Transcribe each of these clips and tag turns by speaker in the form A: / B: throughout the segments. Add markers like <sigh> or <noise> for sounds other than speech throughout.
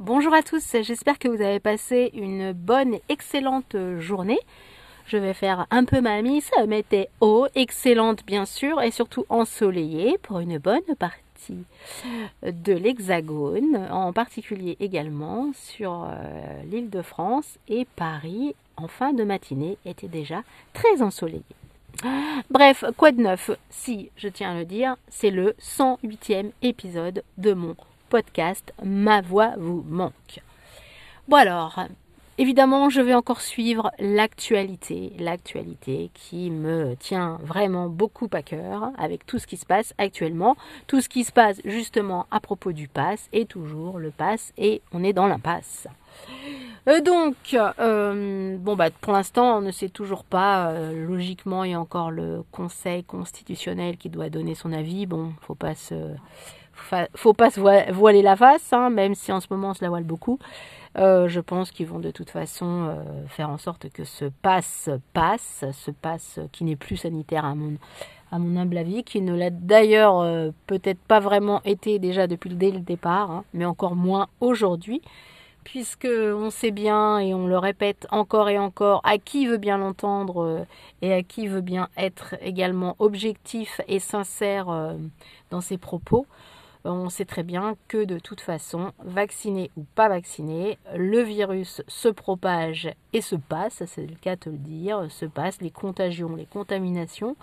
A: Bonjour à tous, j'espère que vous avez passé une bonne et excellente journée. Je vais faire un peu ma mise météo, excellente bien sûr, et surtout ensoleillée pour une bonne partie de l'Hexagone, en particulier également sur euh, l'île de France et Paris en fin de matinée était déjà très ensoleillé. Bref, quoi de neuf? Si, je tiens à le dire, c'est le 108e épisode de mon podcast Ma voix vous manque. Bon alors, évidemment, je vais encore suivre l'actualité, l'actualité qui me tient vraiment beaucoup à cœur avec tout ce qui se passe actuellement, tout ce qui se passe justement à propos du pass et toujours le pass et on est dans l'impasse. Euh, donc, euh, bon bah pour l'instant on ne sait toujours pas. Euh, logiquement, il y a encore le Conseil constitutionnel qui doit donner son avis. Bon, faut pas se faut pas se voiler la face, hein, même si en ce moment on se la voile beaucoup. Euh, je pense qu'ils vont de toute façon euh, faire en sorte que ce passe passe, ce passe qui n'est plus sanitaire à mon, à mon humble avis, qui ne l'a d'ailleurs euh, peut-être pas vraiment été déjà depuis dès le départ, hein, mais encore moins aujourd'hui, puisque on sait bien et on le répète encore et encore à qui veut bien l'entendre et à qui veut bien être également objectif et sincère dans ses propos on sait très bien que de toute façon, vacciné ou pas vacciné, le virus se propage et se passe, c'est le cas de le dire, se passe, les contagions, les contaminations.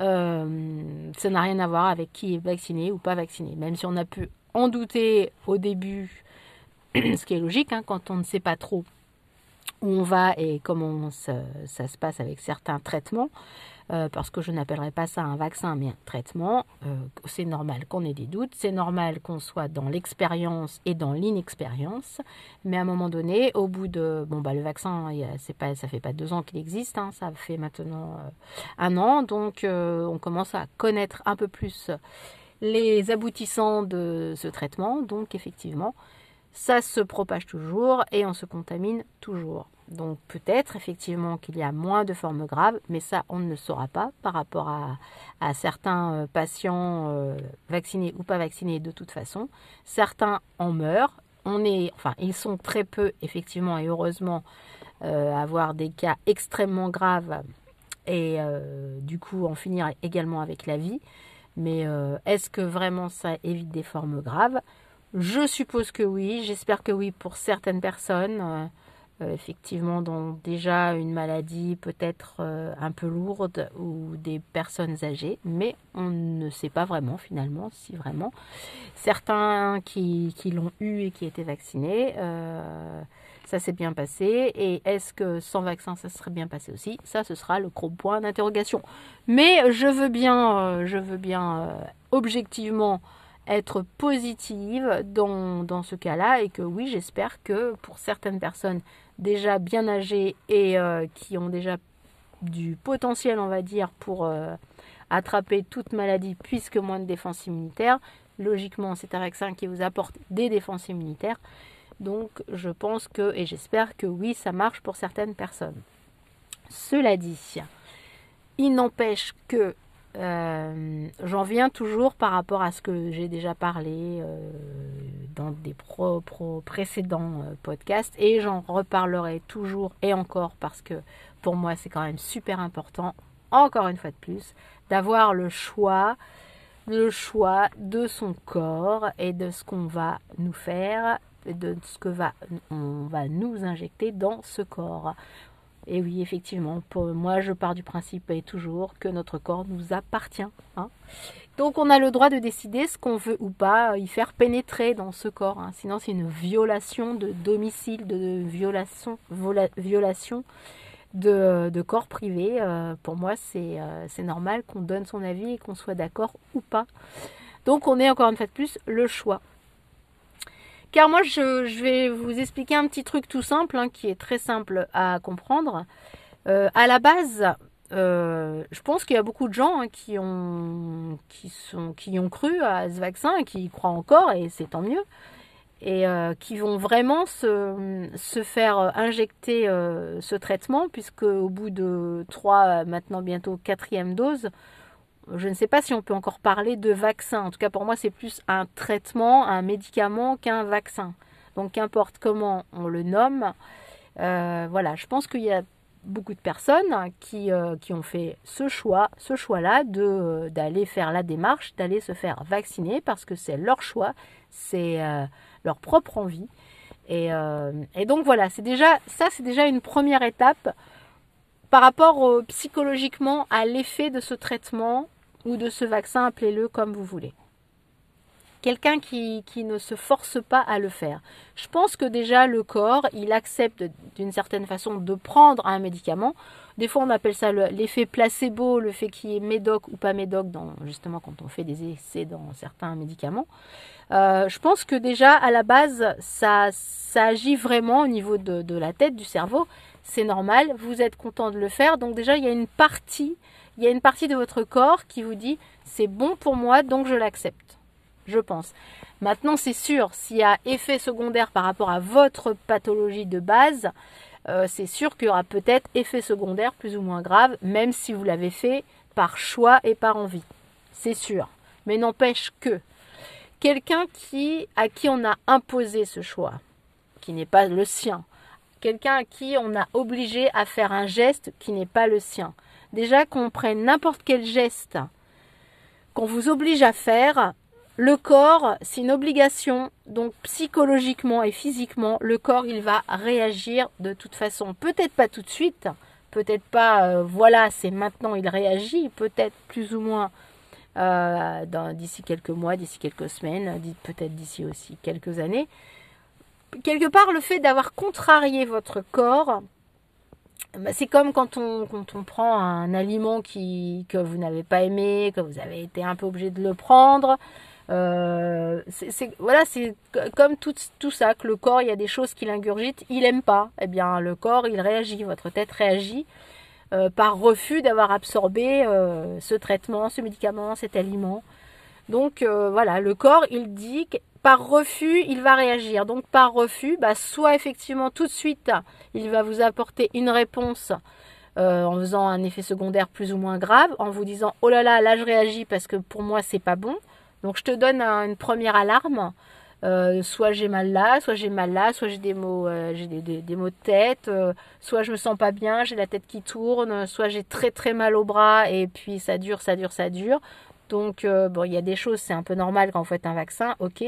A: Euh, ça n'a rien à voir avec qui est vacciné ou pas vacciné. Même si on a pu en douter au début, <clears throat> ce qui est logique hein, quand on ne sait pas trop on va et comment ça se passe avec certains traitements. Euh, parce que je n'appellerai pas ça un vaccin, mais un traitement. Euh, c'est normal qu'on ait des doutes, c'est normal qu'on soit dans l'expérience et dans l'inexpérience, mais à un moment donné, au bout de... Bon, bah, le vaccin, c'est pas, ça fait pas deux ans qu'il existe, hein, ça fait maintenant euh, un an, donc on commence à connaître un peu plus les aboutissants de ce traitement, donc effectivement, ça se propage toujours et on se contamine toujours. Donc peut-être effectivement qu'il y a moins de formes graves, mais ça on ne le saura pas par rapport à, certains euh, patients euh, vaccinés ou pas vaccinés de toute façon. Certains en meurent. On est, enfin, ils sont très peu effectivement et heureusement euh, avoir des cas extrêmement graves et du coup en finir également avec la vie. Mais est-ce que vraiment ça évite des formes graves? Je suppose que oui. J'espère que oui pour certaines personnes. Euh, effectivement dont déjà une maladie peut-être euh, un peu lourde ou des personnes âgées, mais on ne sait pas vraiment finalement si vraiment. Certains qui, l'ont eu et qui étaient vaccinés, euh, ça s'est bien passé. Et est-ce que sans vaccin ça serait bien passé aussi? Ça ce sera le gros point d'interrogation. Mais je veux bien, je veux bien objectivement être positive dans, dans ce cas-là et que oui, j'espère que pour certaines personnes déjà bien âgés et euh, qui ont déjà du potentiel, on va dire, pour euh, attraper toute maladie puisque moins de défense immunitaire. Logiquement, c'est un vaccin qui vous apporte des défenses immunitaires. Donc, je pense que, et j'espère que oui, ça marche pour certaines personnes. Cela dit, il n'empêche que euh, j'en viens toujours par rapport à ce que j'ai déjà parlé euh, dans des pro, précédents euh, podcasts et j'en reparlerai toujours et encore parce que pour moi c'est quand même super important, encore une fois de plus, d'avoir le choix, le choix de son corps et de ce qu'on va nous faire, de ce que va, on va nous injecter dans ce corps. Et oui, effectivement, moi, je pars du principe et toujours que notre corps nous appartient. Hein. Donc, on a le droit de décider ce qu'on veut ou pas y faire pénétrer dans ce corps. Hein. Sinon, c'est une violation de domicile, de violation, violation de, corps privé. Euh, pour moi, euh, c'est normal qu'on donne son avis et qu'on soit d'accord ou pas. Donc, on est encore une fois de plus le choix. Car moi, je, vais vous expliquer un petit truc tout simple, hein, qui est très simple à comprendre. Euh, à la base, euh, je pense qu'il y a beaucoup de gens hein, qui, ont, qui, sont, qui ont cru à ce vaccin, qui y croient encore, et c'est tant mieux, et euh, qui vont vraiment se, se faire injecter ce traitement, puisque au bout de trois, maintenant bientôt quatrième dose, je ne sais pas si on peut encore parler de vaccin. En tout cas, pour moi, c'est plus un traitement, un médicament qu'un vaccin. Donc qu'importe comment on le nomme, euh, voilà, je pense qu'il y a beaucoup de personnes qui, euh, qui ont fait ce choix, ce choix-là de d'aller faire la démarche, d'aller se faire vacciner parce que c'est leur choix, c'est euh, leur propre envie. Et, et donc voilà, c'est déjà ça, c'est déjà une première étape par rapport psychologiquement à l'effet de ce traitement ou de ce vaccin, appelez-le comme vous voulez quelqu'un qui, ne se force pas à le faire. Je pense que déjà le corps, il accepte d'une certaine façon de prendre un médicament. Des fois, on appelle ça l'effet placebo, le fait qu'il y ait médoc ou pas médoc, dans, justement quand on fait des essais dans certains médicaments. Euh, je pense que déjà, à la base, ça, ça agit vraiment au niveau de, de la tête, du cerveau. C'est normal, vous êtes content de le faire. Donc déjà, il y a une partie, il y a une partie de votre corps qui vous dit c'est bon pour moi, donc je l'accepte je pense. Maintenant, c'est sûr, s'il y a effet secondaire par rapport à votre pathologie de base, euh, c'est sûr qu'il y aura peut-être effet secondaire plus ou moins grave, même si vous l'avez fait par choix et par envie. C'est sûr. Mais n'empêche que quelqu'un à qui on a imposé ce choix, qui n'est pas le sien, quelqu'un à qui on a obligé à faire un geste qui n'est pas le sien, déjà qu'on prenne n'importe quel geste qu'on vous oblige à faire, le corps, c'est une obligation, donc psychologiquement et physiquement, le corps, il va réagir de toute façon. Peut-être pas tout de suite, peut-être pas, euh, voilà, c'est maintenant, il réagit, peut-être plus ou moins euh, d'ici quelques mois, d'ici quelques semaines, peut-être d'ici aussi quelques années. Quelque part, le fait d'avoir contrarié votre corps, c'est comme quand on, prend un aliment que vous n'avez pas aimé, que vous avez été un peu obligé de le prendre. Euh, c'est voilà, comme tout, ça que le corps, il y a des choses qu'il ingurgite, il aime pas. Eh bien, le corps, il réagit, votre tête réagit euh, par refus d'avoir absorbé euh, ce traitement, ce médicament, cet aliment. Donc voilà, le corps, il dit par refus, il va réagir. Donc par refus, bah, soit effectivement tout de suite, il va vous apporter une réponse en faisant un effet secondaire plus ou moins grave, en vous disant oh là là, là je réagis parce que pour moi c'est pas bon. Donc je te donne une première alarme. Euh, soit j'ai mal là, soit j'ai mal là, soit j'ai des mots, euh, j'ai des, mots de tête, euh, soit je me sens pas bien, j'ai la tête qui tourne, soit j'ai très très mal au bras et puis ça dure, ça dure, ça dure. Donc bon, il y a des choses, c'est un peu normal quand vous faites un vaccin, ok.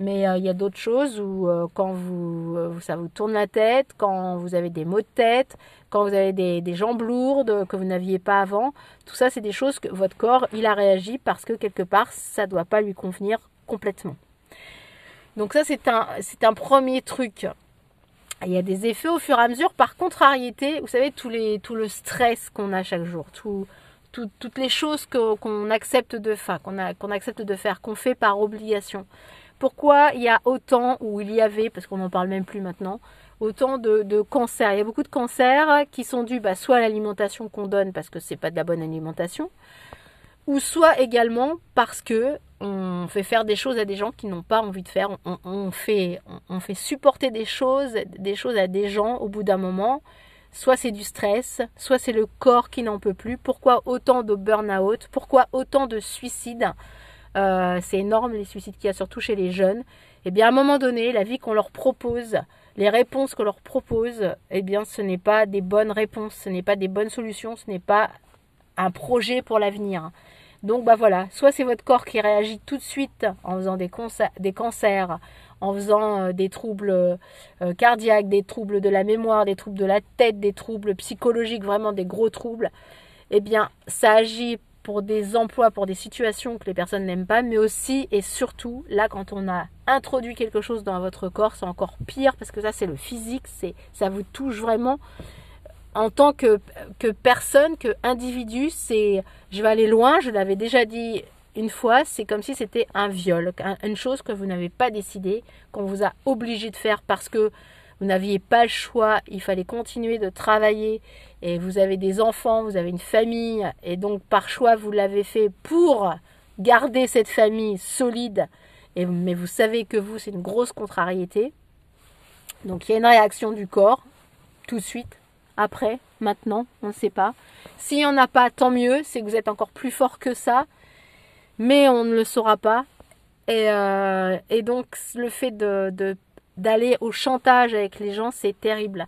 A: Mais il y a d'autres choses où quand vous, ça vous tourne la tête, quand vous avez des maux de tête, quand vous avez des, jambes lourdes que vous n'aviez pas avant, tout ça c'est des choses que votre corps il a réagi parce que quelque part ça ne doit pas lui convenir complètement. Donc ça c'est un, un premier truc. Il y a des effets au fur et à mesure par contrariété, vous savez tous les, tout le stress qu'on a chaque jour, tout, toutes les choses qu'on accepte de faire, qu'on accepte de faire, qu'on fait par obligation. Pourquoi il y a autant, ou il y avait, parce qu'on n'en parle même plus maintenant, autant de, cancers? Il y a beaucoup de cancers qui sont dus bah, soit à l'alimentation qu'on donne parce que c'est pas de la bonne alimentation, ou soit également parce que on fait faire des choses à des gens qui n'ont pas envie de faire. On, fait, on, fait supporter des choses, des choses à des gens au bout d'un moment. Soit c'est du stress, soit c'est le corps qui n'en peut plus. Pourquoi autant de burn-out? Pourquoi autant de suicides? Euh, C'est énorme les suicides qu'il y a surtout chez les jeunes. Et eh bien à un moment donné, la vie qu'on leur propose, les réponses qu'on leur propose, eh bien, ce n'est pas des bonnes réponses, ce n'est pas des bonnes solutions, ce n'est pas un projet pour l'avenir. Donc, bah voilà, soit c'est votre corps qui réagit tout de suite en faisant des, cancers, en faisant euh, des troubles euh, cardiaques, des troubles de la mémoire, des troubles de la tête, des troubles psychologiques, vraiment des gros troubles. Eh bien, ça agit pour des emplois, pour des situations que les personnes n'aiment pas, mais aussi et surtout, là, quand on a introduit quelque chose dans votre corps, c'est encore pire parce que ça, c'est le physique, c'est, ça vous touche vraiment en tant que, personne, que individu. C'est, je vais aller loin, je l'avais déjà dit une fois, c'est comme si c'était un viol, une chose que vous n'avez pas décidé, qu'on vous a obligé de faire parce que vous n'aviez pas le choix, il fallait continuer de travailler et vous avez des enfants, vous avez une famille et donc par choix vous l'avez fait pour garder cette famille solide mais vous savez que vous c'est une grosse contrariété. Donc il y a une réaction du corps tout de suite, après, maintenant, on ne sait pas. S'il n'y en a pas, tant mieux, c'est que vous êtes encore plus fort que ça, mais on ne le saura pas. Et, euh, donc le fait d'aller au chantage avec les gens, c'est terrible.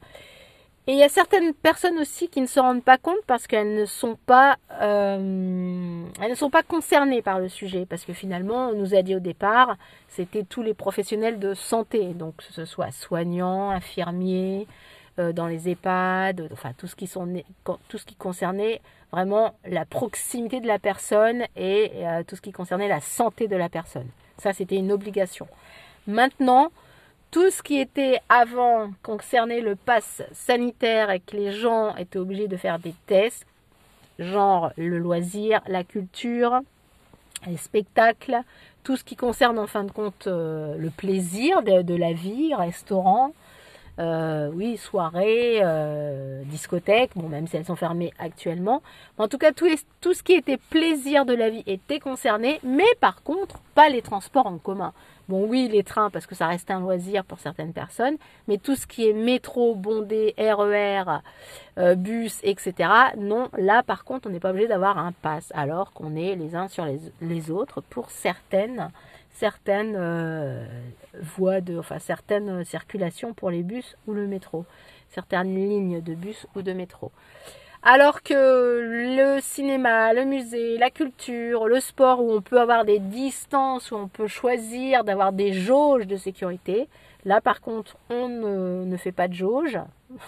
A: Et il y a certaines personnes aussi qui ne se rendent pas compte parce qu'elles ne sont pas, euh, elles ne sont pas concernées par le sujet. Parce que finalement, on nous a dit au départ, c'était tous les professionnels de santé, donc que ce soit soignants, infirmiers, euh, dans les EHPAD, enfin tout ce qui sont, tout ce qui concernait vraiment la proximité de la personne et euh, tout ce qui concernait la santé de la personne. Ça, c'était une obligation. Maintenant, tout ce qui était avant concernait le pass sanitaire et que les gens étaient obligés de faire des tests, genre le loisir, la culture, les spectacles, tout ce qui concerne en fin de compte euh, le plaisir de, la vie, restaurant, euh, oui, soirée, euh, discothèque, bon, même si elles sont fermées actuellement. En tout cas, tout, ce qui était plaisir de la vie était concerné, mais par contre, pas les transports en commun. Bon, oui, les trains, parce que ça reste un loisir pour certaines personnes, mais tout ce qui est métro, bondé, RER, euh, bus, etc., non, là, par contre, on n'est pas obligé d'avoir un pass, alors qu'on est les uns sur les, les autres pour certaines certaines euh, voies de, enfin certaines circulations pour les bus ou le métro, certaines lignes de bus ou de métro. Alors que le cinéma, le musée, la culture, le sport, où on peut avoir des distances, où on peut choisir d'avoir des jauges de sécurité, là par contre on ne, fait pas de jauge.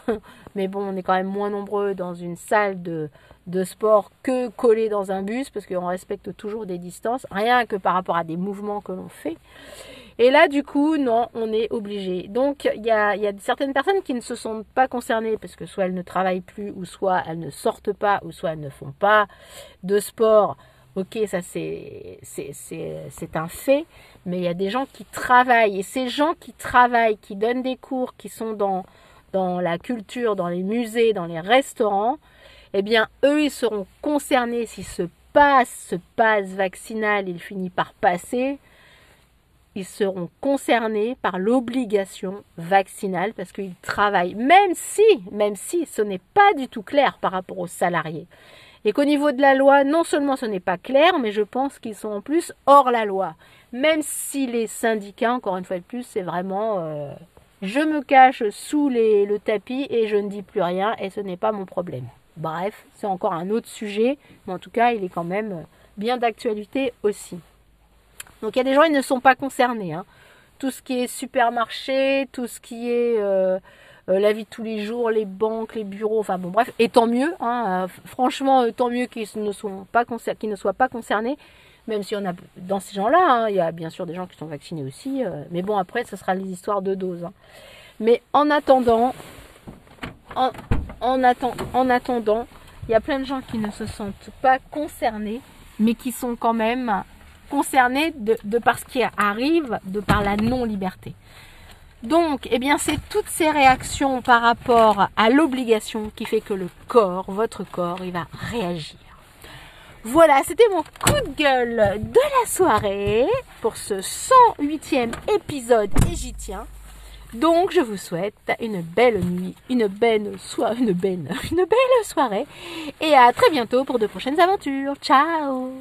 A: <laughs> Mais bon, on est quand même moins nombreux dans une salle de, de sport que collé dans un bus parce qu'on respecte toujours des distances, rien que par rapport à des mouvements que l'on fait. Et là, du coup, non, on est obligé. Donc, il y a, y a, certaines personnes qui ne se sentent pas concernées parce que soit elles ne travaillent plus, ou soit elles ne sortent pas, ou soit elles ne font pas de sport. Ok, ça c'est, un fait, mais il y a des gens qui travaillent. Et ces gens qui travaillent, qui donnent des cours, qui sont dans, dans la culture, dans les musées, dans les restaurants, eh bien, eux, ils seront concernés si ce passe, ce passe vaccinal, il finit par passer, ils seront concernés par l'obligation vaccinale parce qu'ils travaillent, même si, même si ce n'est pas du tout clair par rapport aux salariés. Et qu'au niveau de la loi, non seulement ce n'est pas clair, mais je pense qu'ils sont en plus hors la loi. Même si les syndicats, encore une fois de plus, c'est vraiment euh, je me cache sous le tapis et je ne dis plus rien et ce n'est pas mon problème. Bref, c'est encore un autre sujet, mais en tout cas, il est quand même bien d'actualité aussi. Donc il y a des gens qui ne sont pas concernés. Hein. Tout ce qui est supermarché, tout ce qui est euh, euh, la vie de tous les jours, les banques, les bureaux, enfin bon bref, et tant mieux. Hein, euh, franchement, tant mieux qu'ils ne, soient pas ne soient pas concernés. Même si on a dans ces gens-là, hein, il y a bien sûr des gens qui sont vaccinés aussi. mais bon, après, ce sera les histoires de doses. Mais en attendant, en, en, attendant, il y a plein de gens qui ne se sentent pas concernés, mais qui sont quand même concernés de, par ce qui arrive, de par la non-liberté. Donc, eh bien, c'est toutes ces réactions par rapport à l'obligation qui fait que le corps, votre corps, il va réagir. Voilà, c'était mon coup de gueule de la soirée pour ce 108e épisode et. Donc je vous souhaite une belle nuit, une belle soirée, <laughs> une belle soirée et à très bientôt pour de prochaines aventures. Ciao